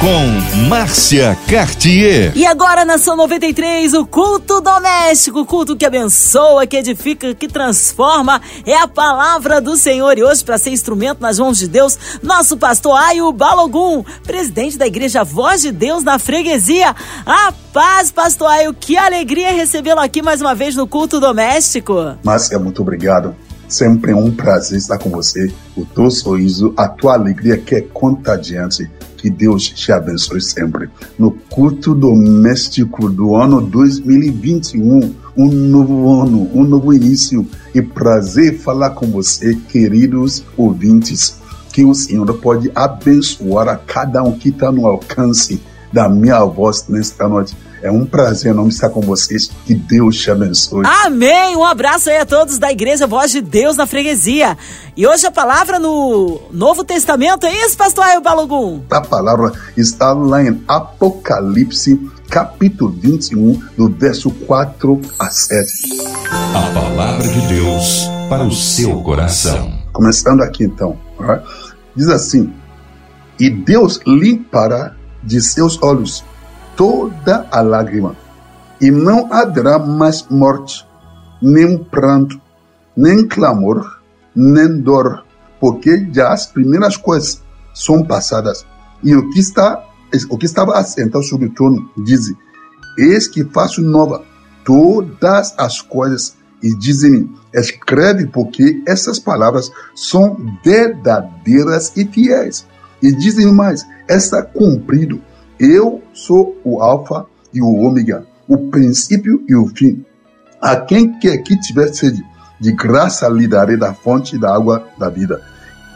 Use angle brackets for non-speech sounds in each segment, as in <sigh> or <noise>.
com Márcia Cartier. E agora, Nação 93, o culto doméstico, o culto que abençoa, que edifica, que transforma, é a palavra do Senhor. E hoje, para ser instrumento nas mãos de Deus, nosso pastor Ayo Balogum, presidente da Igreja Voz de Deus na freguesia. A paz, pastor Ayo, que alegria recebê-lo aqui mais uma vez no culto doméstico. Márcia, muito obrigado. Sempre é um prazer estar com você. O teu sorriso, a tua alegria que é contagiante que Deus te abençoe sempre. No culto doméstico do ano 2021, um novo ano, um novo início. E prazer falar com você, queridos ouvintes. Que o Senhor pode abençoar a cada um que está no alcance da minha voz nesta noite é um prazer não estar com vocês. Que Deus te abençoe. Amém. Um abraço aí a todos da Igreja Voz de Deus na freguesia. E hoje a palavra no Novo Testamento é isso, pastor Ayo Balogum? A palavra está lá em Apocalipse, capítulo 21, do verso 4 a 7. A palavra de Deus para o seu coração. Começando aqui então, diz assim: E Deus limpará de seus olhos toda a lágrima, e não haverá mais morte, nem pranto, nem clamor, nem dor, porque já as primeiras coisas são passadas. E o que está o que estava assentado sobre o trono diz: Eis que faço nova todas as coisas. E dizem: Escreve, porque essas palavras são verdadeiras e fiéis. E dizem mais: Está cumprido eu sou o Alfa e o Ômega, o princípio e o fim. A quem quer que tiver sede, de graça lhe darei da fonte da água da vida.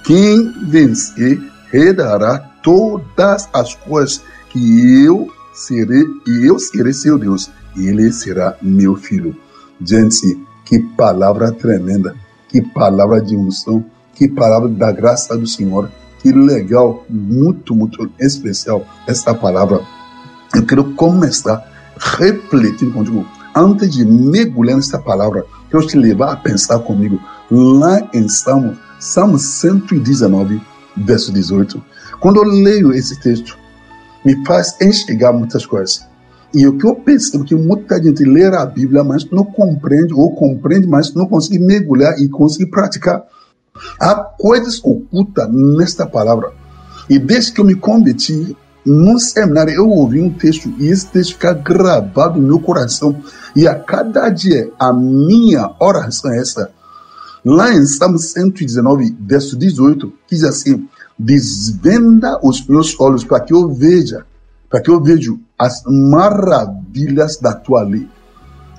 Quem vencer, herdará todas as coisas que eu serei, e eu serei seu Deus, e ele será meu filho. Gente, que palavra tremenda, que palavra de unção, que palavra da graça do Senhor que legal, muito, muito especial essa palavra. Eu quero começar refletindo contigo. Antes de mergulhar nessa palavra, quero te levar a pensar comigo lá em Salmo, Salmo 119, verso 18. Quando eu leio esse texto, me faz enxergar muitas coisas. E o que eu percebo que muita gente lê a Bíblia, mas não compreende, ou compreende, mas não consegue mergulhar e conseguir praticar. Há coisas ocultas nesta palavra. E desde que eu me converti, no seminário eu ouvi um texto e esse texto fica gravado no meu coração. E a cada dia a minha oração é essa. Lá em Salmo 119, verso 18, diz assim: Desvenda os meus olhos para que eu veja, para que eu veja as maravilhas da tua lei.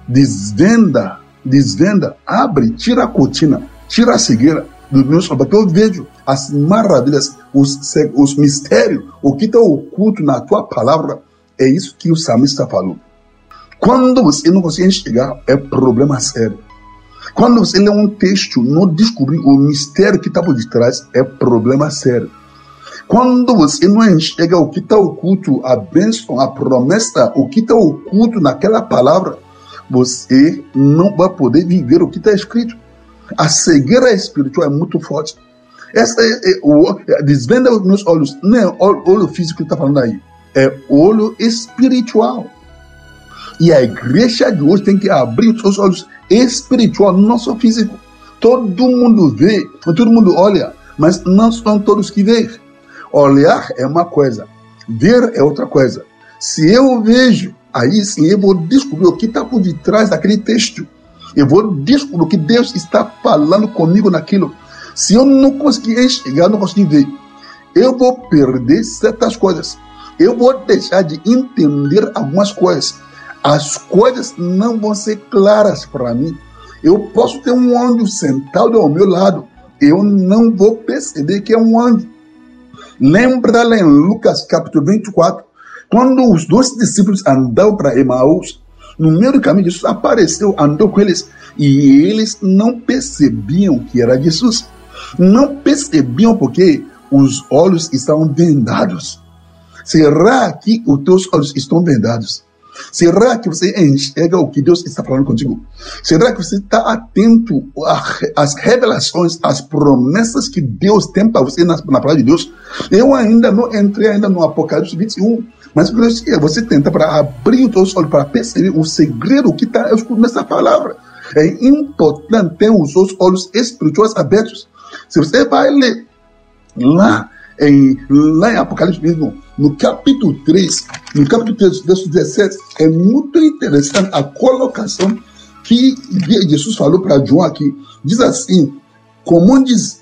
Desvenda, desvenda, abre, tira a cortina, tira a cegueira dos meus olhos, porque eu vejo as maravilhas, os, os mistérios, o que está oculto na tua palavra. É isso que o salmista falou. Quando você não consegue enxergar, é problema sério. Quando você lê um texto, não descobrir o mistério que está por detrás, é problema sério. Quando você não enxerga o que está oculto, a bênção, a promessa, o que está oculto naquela palavra, você não vai poder viver o que está escrito. A cegueira espiritual é muito forte. Essa é, é, o, é, desvenda os meus olhos. Não é o olho físico que está falando aí. É olho espiritual. E a igreja de hoje tem que abrir os seus olhos espiritual, não só físico. Todo mundo vê, todo mundo olha, mas não são todos que veem. Olhar é uma coisa, ver é outra coisa. Se eu vejo, aí sim eu vou descobrir o que está por detrás daquele texto. Eu vou descobrir o que Deus está falando comigo naquilo. Se eu não conseguir enxergar, não conseguir ver, eu vou perder certas coisas. Eu vou deixar de entender algumas coisas. As coisas não vão ser claras para mim. Eu posso ter um anjo sentado ao meu lado. Eu não vou perceber que é um anjo. Lembra lá em Lucas capítulo 24, quando os dois discípulos andavam para Emaús, no meio do caminho, Jesus apareceu, andou com eles e eles não percebiam que era Jesus. Não percebiam porque os olhos estavam vendados. Será que os teus olhos estão vendados? Será que você enxerga o que Deus está falando contigo? Será que você está atento às revelações, às promessas que Deus tem para você na, na palavra de Deus? Eu ainda não entrei ainda no Apocalipse 21, mas você tenta para abrir os seus olhos para perceber o segredo que está escondido nessa palavra. É importante ter os seus olhos espirituais abertos. Se você vai ler lá em, lá em Apocalipse mesmo, no capítulo 3, no capítulo 3, verso 17, é muito interessante a colocação que Jesus falou para João aqui. Diz assim: Como diz,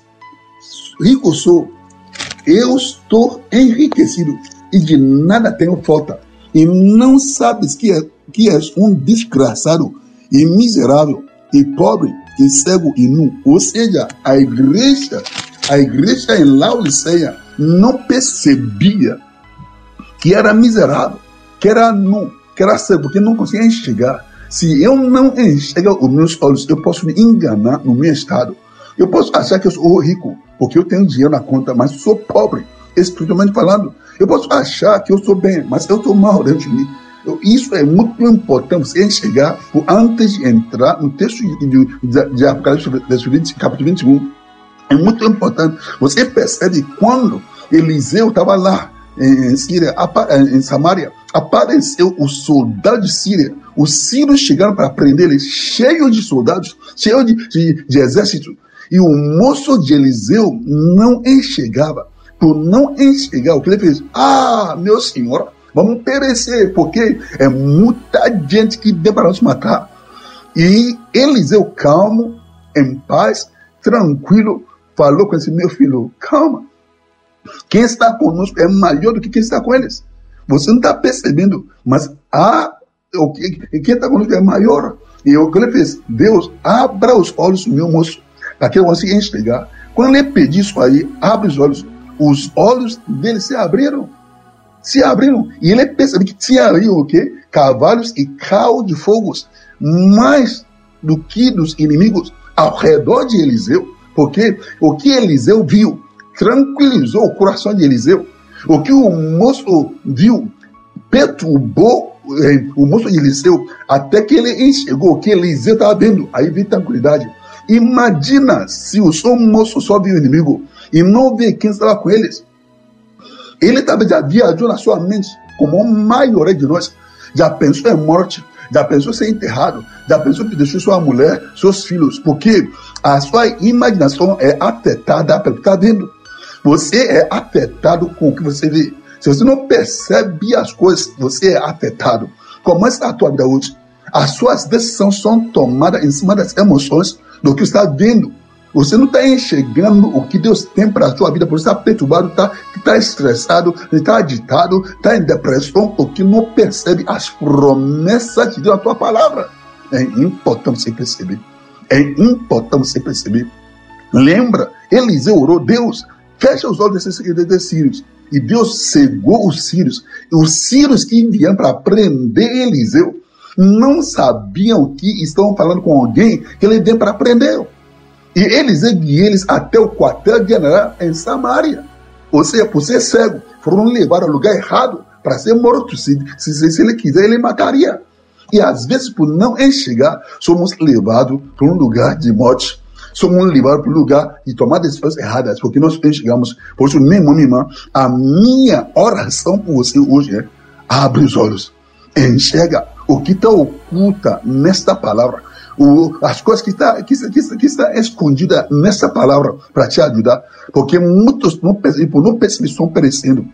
rico sou, eu estou enriquecido e de nada tenho falta. E não sabes que, é, que és um desgraçado e miserável e pobre e cego e nu. Ou seja, a igreja, a igreja em Laodiceia não percebia que era miserável, que era nu, que era cego, porque não conseguia enxergar. Se eu não enxergar os meus olhos, eu posso me enganar no meu estado. Eu posso achar que eu sou rico, porque eu tenho dinheiro na conta, mas sou pobre, espiritualmente falando. Eu posso achar que eu sou bem, mas eu estou mal dentro de mim. Isso é muito importante você enxergar antes de entrar no texto de, de, de Apocalipse, capítulo 21. É muito importante. Você percebe quando Eliseu estava lá em Síria, em Samaria, apareceu o soldado de Síria. Os sírios chegaram para prender ele, cheio de soldados, cheio de, de, de exército. E o moço de Eliseu não enxergava. Por não enxergar, o que ele fez? Ah, meu senhor, vamos perecer, porque é muita gente que deu para nos matar. E Eliseu, calmo, em paz, tranquilo, falou com esse meu filho: calma, quem está conosco é maior do que quem está com eles. Você não está percebendo, mas há, o que, quem está conosco é maior. E o que ele fez? Deus, abra os olhos meu moço, que eu consiga enxergar. Quando ele pediu isso aí, abre os olhos. Os olhos dele se abriram. Se abriram. E ele percebeu que tinha ali o quê? Cavalos e carro de fogos. Mais do que dos inimigos ao redor de Eliseu. Porque o que Eliseu viu tranquilizou o coração de Eliseu. O que o moço viu perturbou eh, o moço de Eliseu até que ele enxergou que Eliseu estava vendo. Aí veio tranquilidade. Imagina se o seu moço só viu o inimigo e não vê quem estava com eles. Ele também já viajou na sua mente, como a maioria de nós. Já pensou em morte, já pensou em ser enterrado, já pensou em deixar sua mulher, seus filhos, porque a sua imaginação é afetada pelo que está vendo. Você é afetado com o que você vê. Se você não percebe as coisas, você é afetado. Como está a tua vida hoje? As suas decisões são tomadas em cima das emoções do que está vendo. Você não está enxergando o que Deus tem para a sua vida, por está perturbado, está tá estressado, está agitado, está em depressão, porque não percebe as promessas de Deus na tua palavra. É importante você perceber. É importante você perceber. Lembra, Eliseu orou, Deus, fecha os olhos desses, desses sírios. E Deus cegou os sírios. E os sírios que enviaram para prender Eliseu não sabiam que estavam falando com alguém que ele veio para prender. E eles guiaram eles até o quartel-general em Samaria. Ou seja, por ser cego, foram levar ao lugar errado para ser morto. Se, se, se ele quiser, ele mataria. E às vezes, por não enxergar, somos levados para um lugar de morte. Somos levados para um lugar de tomar decisões erradas, porque nós enxergamos. Por isso, meu irmão, minha irmã, a minha oração por você hoje é: abre os olhos, enxerga o que está oculta nesta palavra as coisas que está, que, que, que está escondida nessa palavra para te ajudar, porque muitos não, por não perceber estão perecendo.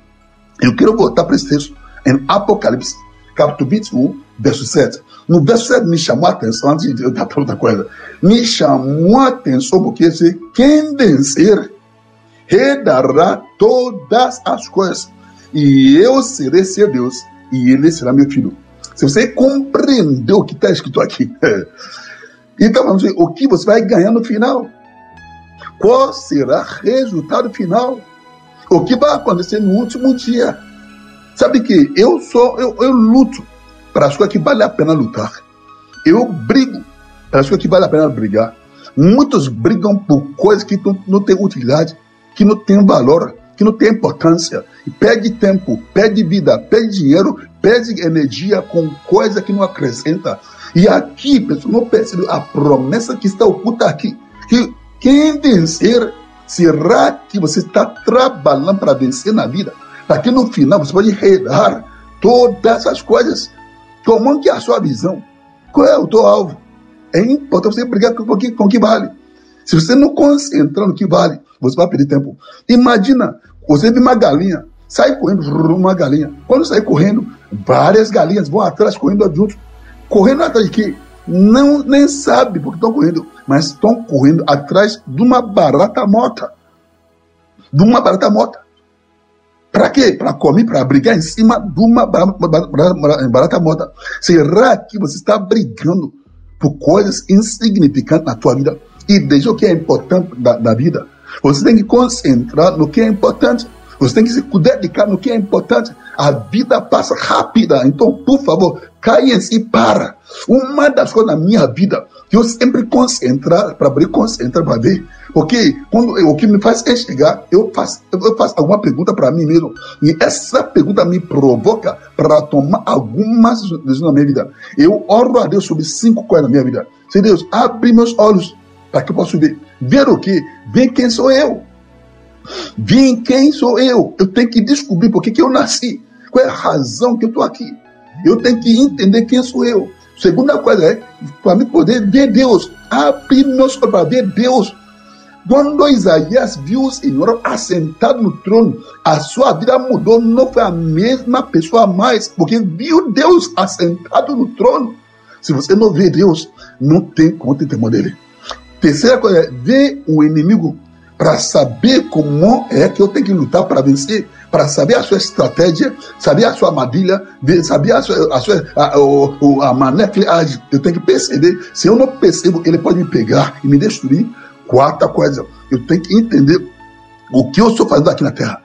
Eu quero voltar para esse texto em Apocalipse, capítulo 21, verso 7. No verso 7 me chamou a atenção, antes de eu dar outra coisa, me chamou a atenção porque se quem vencer redará todas as coisas, e eu serei seu Deus, e ele será meu filho. Se você compreendeu o que está escrito aqui, <laughs> Então vamos ver o que você vai ganhar no final. Qual será o resultado final? O que vai acontecer no último dia? Sabe que eu sou, eu, eu luto para as coisas que vale a pena lutar. Eu brigo para as coisas que vale a pena brigar. Muitos brigam por coisas que não, têm utilidade, que não têm valor, que não têm importância. E perde tempo, perde vida, perde dinheiro, perde energia com coisa que não acrescenta. E aqui, pessoal, não percebe a promessa que está oculta aqui. Que quem vencer, será que você está trabalhando para vencer na vida? Para que no final você pode redar todas essas coisas. Como que a sua visão? Qual é o teu alvo? É importante você brigar com o que, com que vale. Se você não concentrar no que vale, você vai perder tempo. Imagina, você vê uma galinha, sai correndo, uma galinha. Quando sai correndo, várias galinhas vão atrás correndo junto. Correndo atrás de quê? Não, nem sabe porque estão correndo, mas estão correndo atrás de uma barata morta. De uma barata morta. Para quê? Para comer, para brigar em cima de uma barata morta. Será que você está brigando por coisas insignificantes na tua vida e deixa o que é importante da, da vida? Você tem que concentrar no que é importante. Você tem que se dedicar no que é importante. A vida passa rápida. Então, por favor, caia e para. Uma das coisas na minha vida eu sempre concentrar, para abrir, concentrar para ver. Porque quando eu, o que me faz é chegar, eu faço, eu faço alguma pergunta para mim mesmo. E essa pergunta me provoca para tomar algumas decisões na minha vida. Eu oro a Deus sobre cinco coisas na minha vida. Se Deus abre meus olhos para que eu possa ver. Ver o quê? Ver quem sou eu. Ver quem sou eu. Eu tenho que descobrir por que eu nasci. Qual é a razão que eu estou aqui. Eu tenho que entender quem sou eu. Segunda coisa é, para mim poder ver Deus. Abrir meus olhos para ver Deus. Quando Isaías viu o Senhor assentado no trono, a sua vida mudou, não foi a mesma pessoa mais, porque viu Deus assentado no trono. Se você não vê Deus, não tem como temor dele. Terceira coisa é ver o inimigo para saber como é que eu tenho que lutar para vencer, para saber a sua estratégia, saber a sua armadilha, saber a sua, a, sua, a, a, maneira que age. Eu tenho que perceber. Se eu não percebo, ele pode me pegar e me destruir. Quarta coisa, eu tenho que entender o que eu estou fazendo aqui na terra.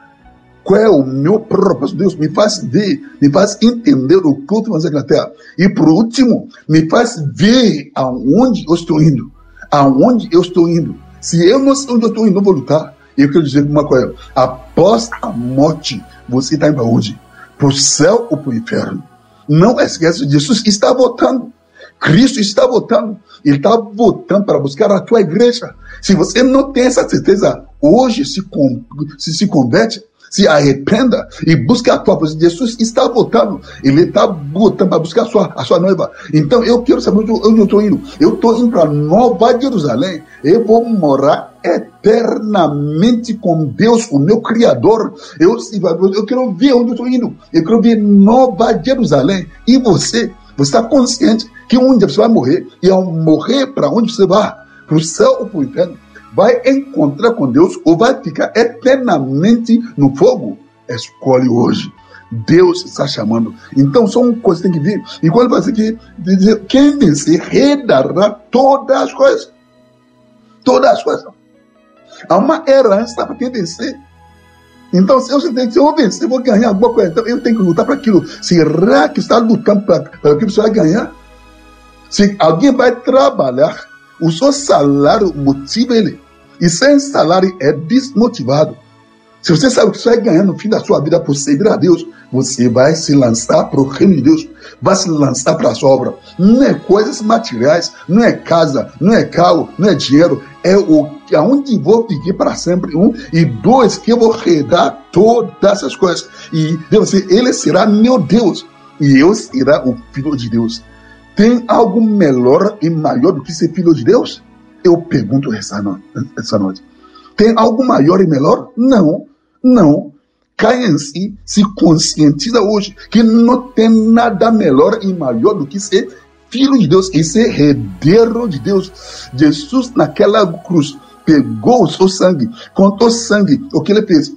Qual é o meu propósito? Deus me faz ver, me faz entender o que eu estou fazendo aqui na terra. E por último, me faz ver aonde eu estou indo. Aonde eu estou indo se eu não sei onde eu estou indo, não vou lutar. Eu quero dizer uma coisa: após a morte, você está para onde? Para o céu ou para o inferno? Não esqueça, Jesus está voltando. Cristo está voltando. Ele está voltando para buscar a tua igreja. Se você não tem essa certeza, hoje se, se, se converte, se arrependa e busque a tua presença. Jesus está voltando, ele está voltando para buscar a sua, a sua noiva. Então eu quero saber onde eu estou indo. Eu estou indo para Nova Jerusalém. Eu vou morar eternamente com Deus, o meu Criador. Eu, eu quero ver onde eu estou indo. Eu quero ver Nova Jerusalém. E você, você está consciente que um dia você vai morrer. E ao morrer, para onde você vai? Para o céu ou para o inferno? Vai encontrar com Deus ou vai ficar eternamente no fogo? Escolhe hoje. Deus está chamando. Então são coisas que tem que vir. E quando dizer que quem vencer redará todas as coisas. Todas as coisas. Há uma herança para quem vencer. Então, se eu, se eu vencer, vou ganhar alguma coisa. Então, eu tenho que lutar para aquilo. Será que está lutando para, para que você vai ganhar? Se alguém vai trabalhar o seu salário motiva ele. E sem salário é desmotivado. Se você sabe o que você vai ganhar no fim da sua vida por servir a Deus, você vai se lançar para o reino de Deus, vai se lançar para a sua obra. Não é coisas materiais, não é casa, não é carro, não é dinheiro, é o aonde vou viver para sempre. Um e dois que eu vou redar todas essas coisas. E Deus, ele será meu Deus e eu será o filho de Deus. Tem algo melhor e maior do que ser filho de Deus? Eu pergunto essa noite. Essa noite. Tem algo maior e melhor? Não, não. Caia em si, se conscientiza hoje que não tem nada melhor e maior do que ser filho de Deus e ser herdeiro de Deus. Jesus, naquela cruz, pegou o seu sangue, contou sangue, o que ele fez?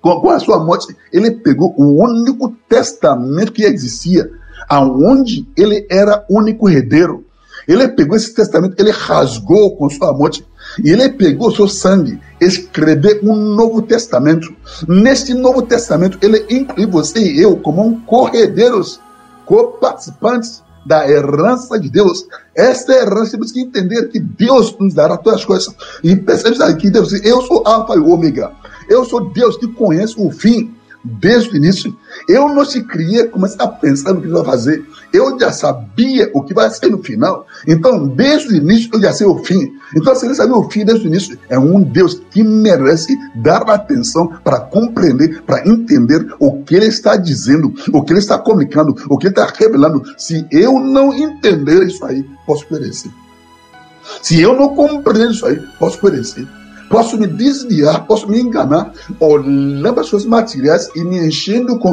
Com a sua morte, ele pegou o único testamento que existia aonde ele era único herdeiro. Ele pegou esse testamento, ele rasgou com sua morte e ele pegou seu sangue, escreveu um novo testamento. Neste novo testamento, ele inclui você e eu como um corredeiros, co-participantes da herança de Deus. Esta é herança temos que entender que Deus nos dará todas as coisas. E percebe aqui, Deus, eu sou Alfa e Ômega. Eu sou Deus que conhece o fim desde o início. Eu não se criei, comecei a pensar no que vai fazer. Eu já sabia o que vai ser no final. Então, desde o início, eu já sei o fim. Então, se ele sabia o fim desde o início, é um Deus que merece dar atenção para compreender, para entender o que ele está dizendo, o que ele está comunicando, o que ele está revelando. Se eu não entender isso aí, posso perecer. Se eu não compreender isso aí, posso perecer posso me desviar, posso me enganar, olhando as coisas materiais e me enchendo, com,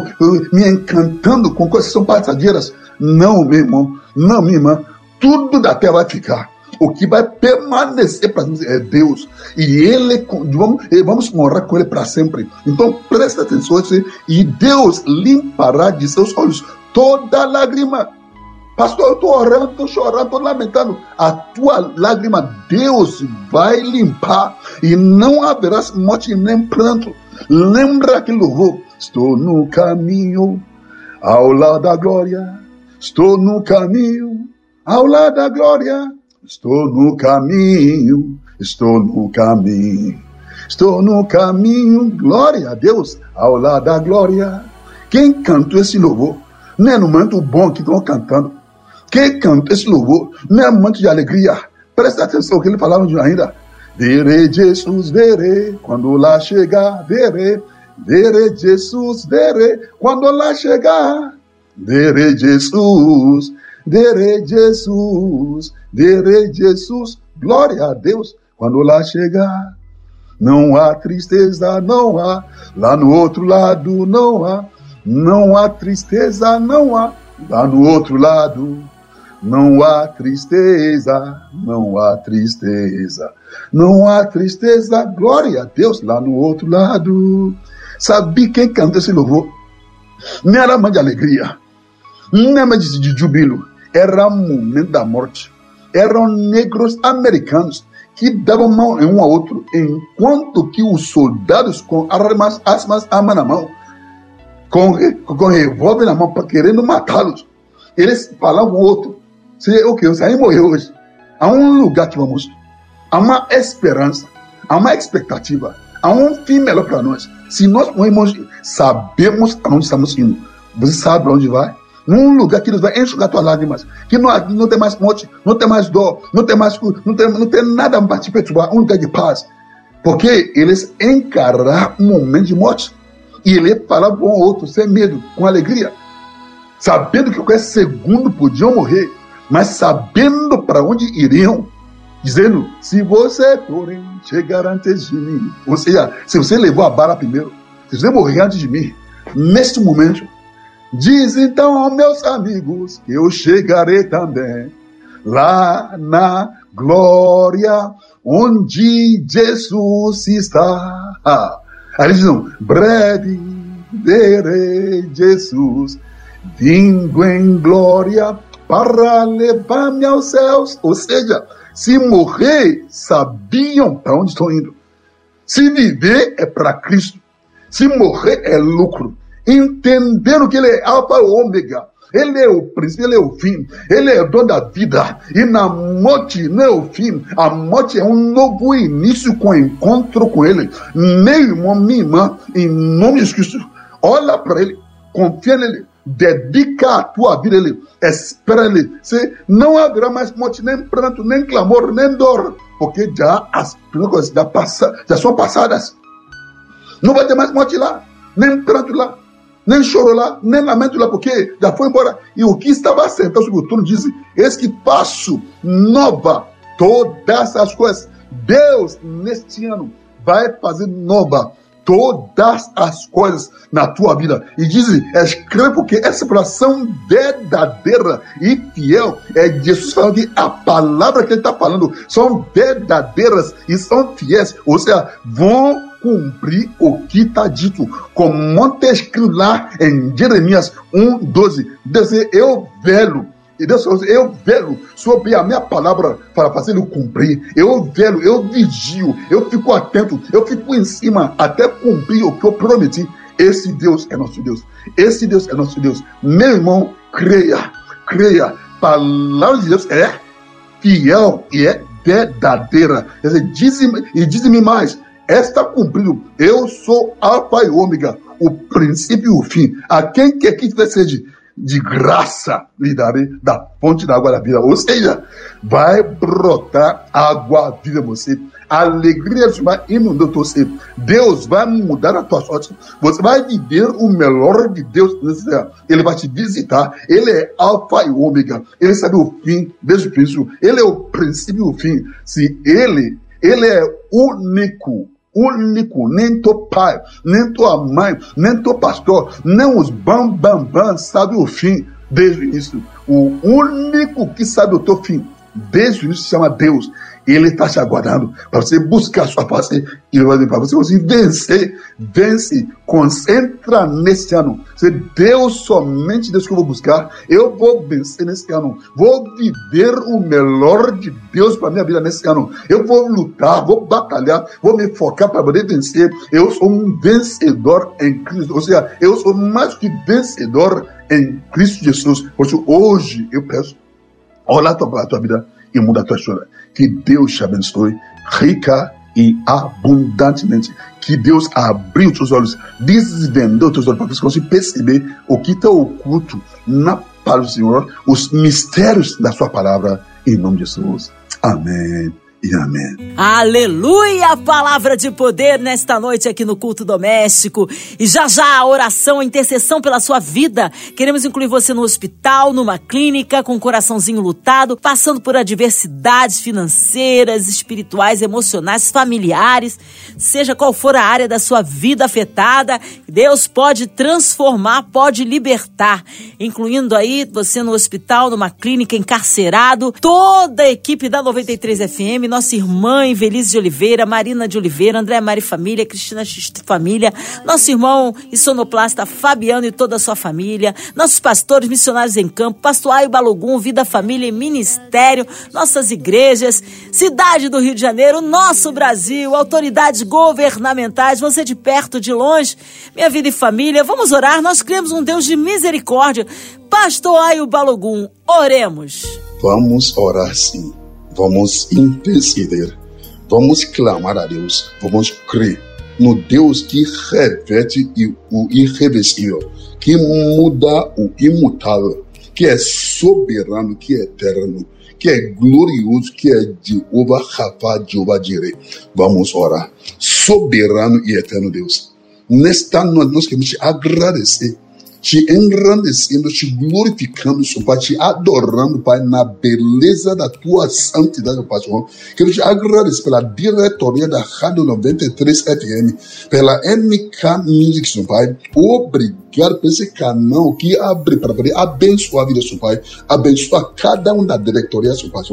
me encantando com coisas que são passageiras. Não, meu irmão, não, minha irmã, tudo da terra vai ficar. O que vai permanecer para nós é Deus. E Ele, vamos, vamos morar com Ele para sempre. Então presta atenção e Deus limpará de seus olhos toda lágrima Pastor, eu estou orando, estou chorando, estou lamentando. A tua lágrima, Deus vai limpar e não haverá morte nem pranto. Lembra aquele louvor? Estou no caminho ao lado da glória. Estou no caminho ao lado da glória. Estou no caminho, estou no caminho. Estou no caminho, glória a Deus, ao lado da glória. Quem cantou esse louvor? Não é no momento bom que estão cantando quem canta esse louvor não é momento de alegria. Presta atenção que ele falava ainda. Verei Jesus, verei, quando lá chegar, verei. Verei Jesus, verei, quando lá chegar. Verei Jesus, verei Jesus, verei Jesus. Glória a Deus, quando lá chegar. Não há tristeza, não há. Lá no outro lado, não há. Não há tristeza, não há. Lá no outro lado, não há tristeza, não há tristeza, não há tristeza. Glória a Deus lá no outro lado. Sabe quem canta esse louvor? Não era mãe de alegria, não era de, de júbilo, era um momento da morte. Eram negros americanos que davam mão em um ao outro, enquanto que os soldados com armas, asmas, arma na mão, com, com revólver na mão, querendo matá-los. Eles falavam outro, se, ok, se aí morreu hoje, há um lugar que vamos, há uma esperança, há uma expectativa, há um fim melhor para nós. Se nós morremos, sabemos aonde estamos indo. Você sabe para onde vai? Num lugar que Deus vai enxugar tuas lágrimas, que não, não tem mais morte, não tem mais dor, não tem mais não tem, não tem nada para te perturbar, um lugar de paz. Porque eles encararam um momento de morte. E ele falava com o outro, sem medo, com alegria, sabendo que qualquer segundo podiam morrer mas sabendo para onde iriam, dizendo: se você porém chegar antes de mim, ou seja, se você levou a bala primeiro, se você morrer antes de mim, neste momento, diz então aos meus amigos que eu chegarei também lá na glória onde Jesus está. Ah, aí eles dizem: breve verei Jesus vindo em glória para levar-me aos céus. Ou seja, se morrer, sabiam para onde estão indo. Se viver é para Cristo. Se morrer é lucro. Entenderam que Ele é Alfa e Ômega. Ele é o princípio, ele é o fim, ele é o dono da vida. E na morte não é o fim, a morte é um novo início com o encontro com ele. Meu irmão, minha irmã, em nome de Cristo, olha para ele, confia nele, dedica a tua vida ele espera ele. Se não haverá mais morte, nem pranto, nem clamor, nem dor, porque já as coisas já, passa, já são passadas. Não vai ter mais morte lá, nem pranto lá, nem choro lá, nem lamento lá, porque já foi embora. E o que estava sentado sobre o trono diz: Eis que faço nova todas as coisas. Deus, neste ano, vai fazer nova todas as coisas na tua vida. E diz, escreve porque essa oração verdadeira e fiel é Jesus falando que a palavra que ele está falando são verdadeiras e são fiéis, ou seja, vão cumprir o que está dito, como está escrito lá em Jeremias 1, 12. Deus, eu velho e Deus falou assim, eu velo sobre a minha palavra para fazê-lo cumprir. Eu velo, eu vigio, eu fico atento, eu fico em cima até cumprir o que eu prometi. Esse Deus é nosso Deus. Esse Deus é nosso Deus. Meu irmão, creia, creia. Palavra de Deus é fiel e é verdadeira. Quer dizer, diz-me, e diz-me mais, está cumprido. Eu sou Alfa e Ômega, o princípio e o fim. A quem quer que tiver sede, de graça lhe darei da fonte da água da vida. Ou seja, vai brotar água viva você. A alegria vai inundar você. Deus vai mudar a tua sorte. Você vai viver o melhor de Deus. Ele vai te visitar. Ele é alfa e ômega. Ele sabe o fim desde o princípio. Ele é o princípio e o fim. Se ele, ele é único único, nem teu pai, nem tua mãe, nem teu pastor, nem os bam bam bam sabe o fim desde o início. O único que sabe o teu fim desde o início se chama Deus. Ele está te aguardando para você buscar a sua face e para você conseguir vencer. Vence, concentra nesse ano. Se Deus, somente Deus que eu vou buscar, eu vou vencer nesse ano. Vou viver o melhor de Deus para minha vida nesse ano. Eu vou lutar, vou batalhar, vou me focar para poder vencer. Eu sou um vencedor em Cristo. Ou seja, eu sou mais que vencedor em Cristo Jesus. Hoje eu peço, olha a tua, a tua vida e muda a tua história. Que Deus te abençoe rica e abundantemente. Que Deus abriu teus olhos, desvendou teus olhos para que você consiga perceber o que está oculto na palavra do Senhor, os mistérios da sua palavra, em nome de Jesus. Amém e amém. Aleluia! Palavra de poder nesta noite aqui no culto doméstico. E já já a oração, a intercessão pela sua vida. Queremos incluir você no hospital, numa clínica, com o um coraçãozinho lutado, passando por adversidades financeiras, espirituais, emocionais, familiares, seja qual for a área da sua vida afetada, Deus pode transformar, pode libertar, incluindo aí você no hospital, numa clínica, encarcerado, toda a equipe da 93 FM nossa irmã Invelise de Oliveira, Marina de Oliveira, André Mari Família, Cristina X Família, nosso irmão e sonoplasta Fabiano e toda a sua família, nossos pastores missionários em campo, Pastor Aio Balogum, Vida, Família e Ministério, nossas igrejas, cidade do Rio de Janeiro, nosso Brasil, autoridades governamentais, você de perto, de longe, minha vida e família, vamos orar, nós cremos um Deus de misericórdia. Pastor Aio Balogum, oremos. Vamos orar sim. Vamos interceder, vamos clamar a Deus, vamos crer no Deus que reverte o irreversível, que muda o imutável, que é soberano, que é eterno, que é glorioso, que é Jeová Rafa, Jeová Jireh. Vamos orar. Soberano e eterno Deus. Nesta noite nós queremos te agradecer te engrandecendo, te glorificando, Senhor Pai, te adorando, Pai, na beleza da tua santidade, Pai, Senhor. Quero te agradecer pela diretoria da Rádio 93 FM, pela MK Music, Senhor Pai. Obrigado por esse canal que abre para poder abençoar a vida, Senhor Pai. Abençoar cada um da diretoria, Senhor Pai.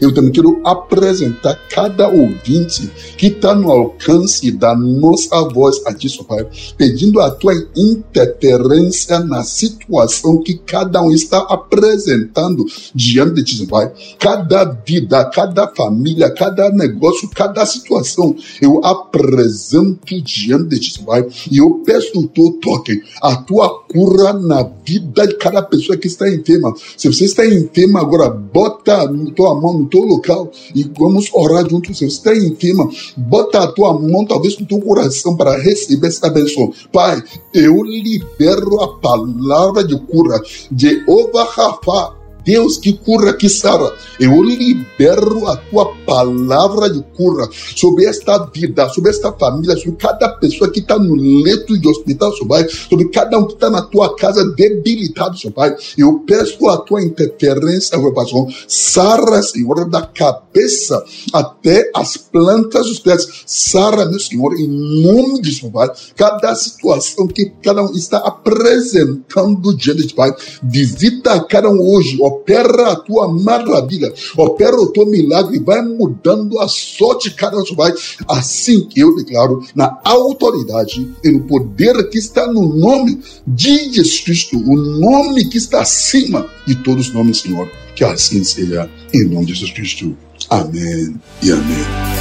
Eu também quero apresentar cada ouvinte que está no alcance da nossa voz aqui, Senhor Pai, pedindo a tua interferência na situação que cada um está apresentando diante de ti, Pai. Cada vida, cada família, cada negócio, cada situação, eu apresento diante de ti, Pai. E eu peço o teu toque, a tua cura na vida de cada pessoa que está enferma. Se você está enferma agora, bota a tua mão no teu local e vamos orar juntos. Se você está enferma, bota a tua mão talvez no teu coração para receber essa bênção. Pai, eu libero a palavra de cura. De Ova Rafa Deus que cura, que sara. Eu libero a tua palavra de cura sobre esta vida, sobre esta família, sobre cada pessoa que está no leito de hospital, seu Pai, sobre cada um que está na tua casa debilitado, seu Pai. Eu peço a tua interferência, meu pastor. Sara, Senhor, da cabeça até as plantas dos pés. Sara, meu Senhor, em nome de seu Pai. Cada situação que cada um está apresentando diante de Pai. Visita cada um hoje, ó opera a tua maravilha, opera o teu milagre, vai mudando a sorte de cada um. Assim que eu declaro, na autoridade e no poder que está no nome de Jesus Cristo, o nome que está acima de todos os nomes, Senhor. Que assim seja, em nome de Jesus Cristo. Amém e amém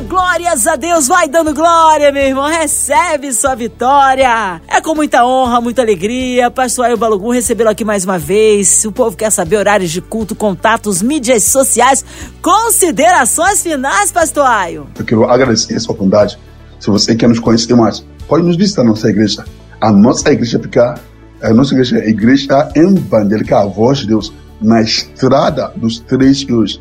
glórias a Deus, vai dando glória, meu irmão, recebe sua vitória. É com muita honra, muita alegria. Pastor Ayo Balugum recebê-lo aqui mais uma vez. Se o povo quer saber horários de culto, contatos, mídias sociais, considerações finais, Pastor Ayo. Eu quero agradecer essa oportunidade. Se você quer nos conhecer mais, pode nos visitar na nossa igreja. A nossa igreja fica, a nossa igreja é a igreja evangélica A Voz de Deus, na Estrada dos Três Rios.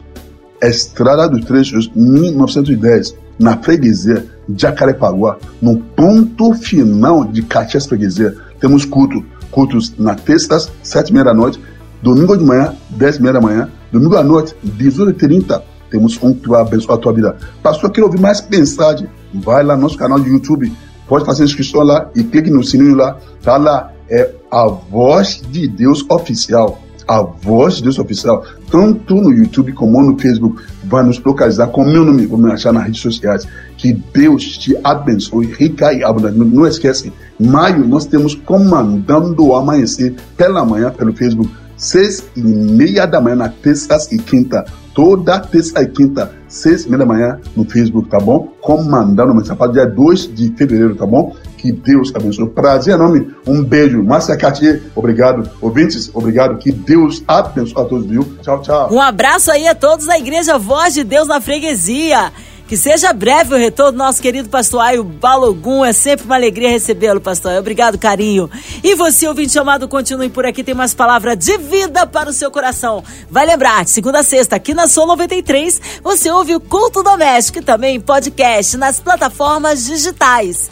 Estrada dos Três Rios, 1910, na freguesia Jacarepaguá, no ponto final de Caxias Freguesia. Temos culto, cultos na terças, sete e meia da noite, domingo de manhã, dez e meia da manhã, domingo à noite, 18h30, temos um que vai abençoar a tua vida. Pastor, quer ouvir mais mensagem? Vai lá no nosso canal de YouTube, pode fazer inscrição lá e clique no sininho lá. Tá lá, é a voz de Deus oficial. A voz de Deus oficial, tanto no YouTube como no Facebook, vai nos localizar com meu nome, vou me achar nas redes sociais. Que Deus te abençoe, rica e abundantemente. Não esquece, maio nós temos comandando o amanhecer pela manhã pelo Facebook, seis e meia da manhã na terça e quinta toda terça e quinta, seis e meia da manhã, no Facebook, tá bom? Comandando mensagem para dia 2 de fevereiro, tá bom? Que Deus abençoe. Prazer enorme. Um beijo. Márcia Cartier, obrigado. Ouvintes, obrigado. Que Deus abençoe a todos, viu? Tchau, tchau. Um abraço aí a todos da Igreja Voz de Deus na Freguesia. Que seja breve o retorno do nosso querido pastor Aio Balogum. É sempre uma alegria recebê-lo, pastor. Obrigado, carinho. E você, ouvinte amado, continue por aqui. Tem mais palavra de vida para o seu coração. Vai lembrar, segunda a sexta, aqui na Sou 93, você ouve o Culto Doméstico e também podcast nas plataformas digitais.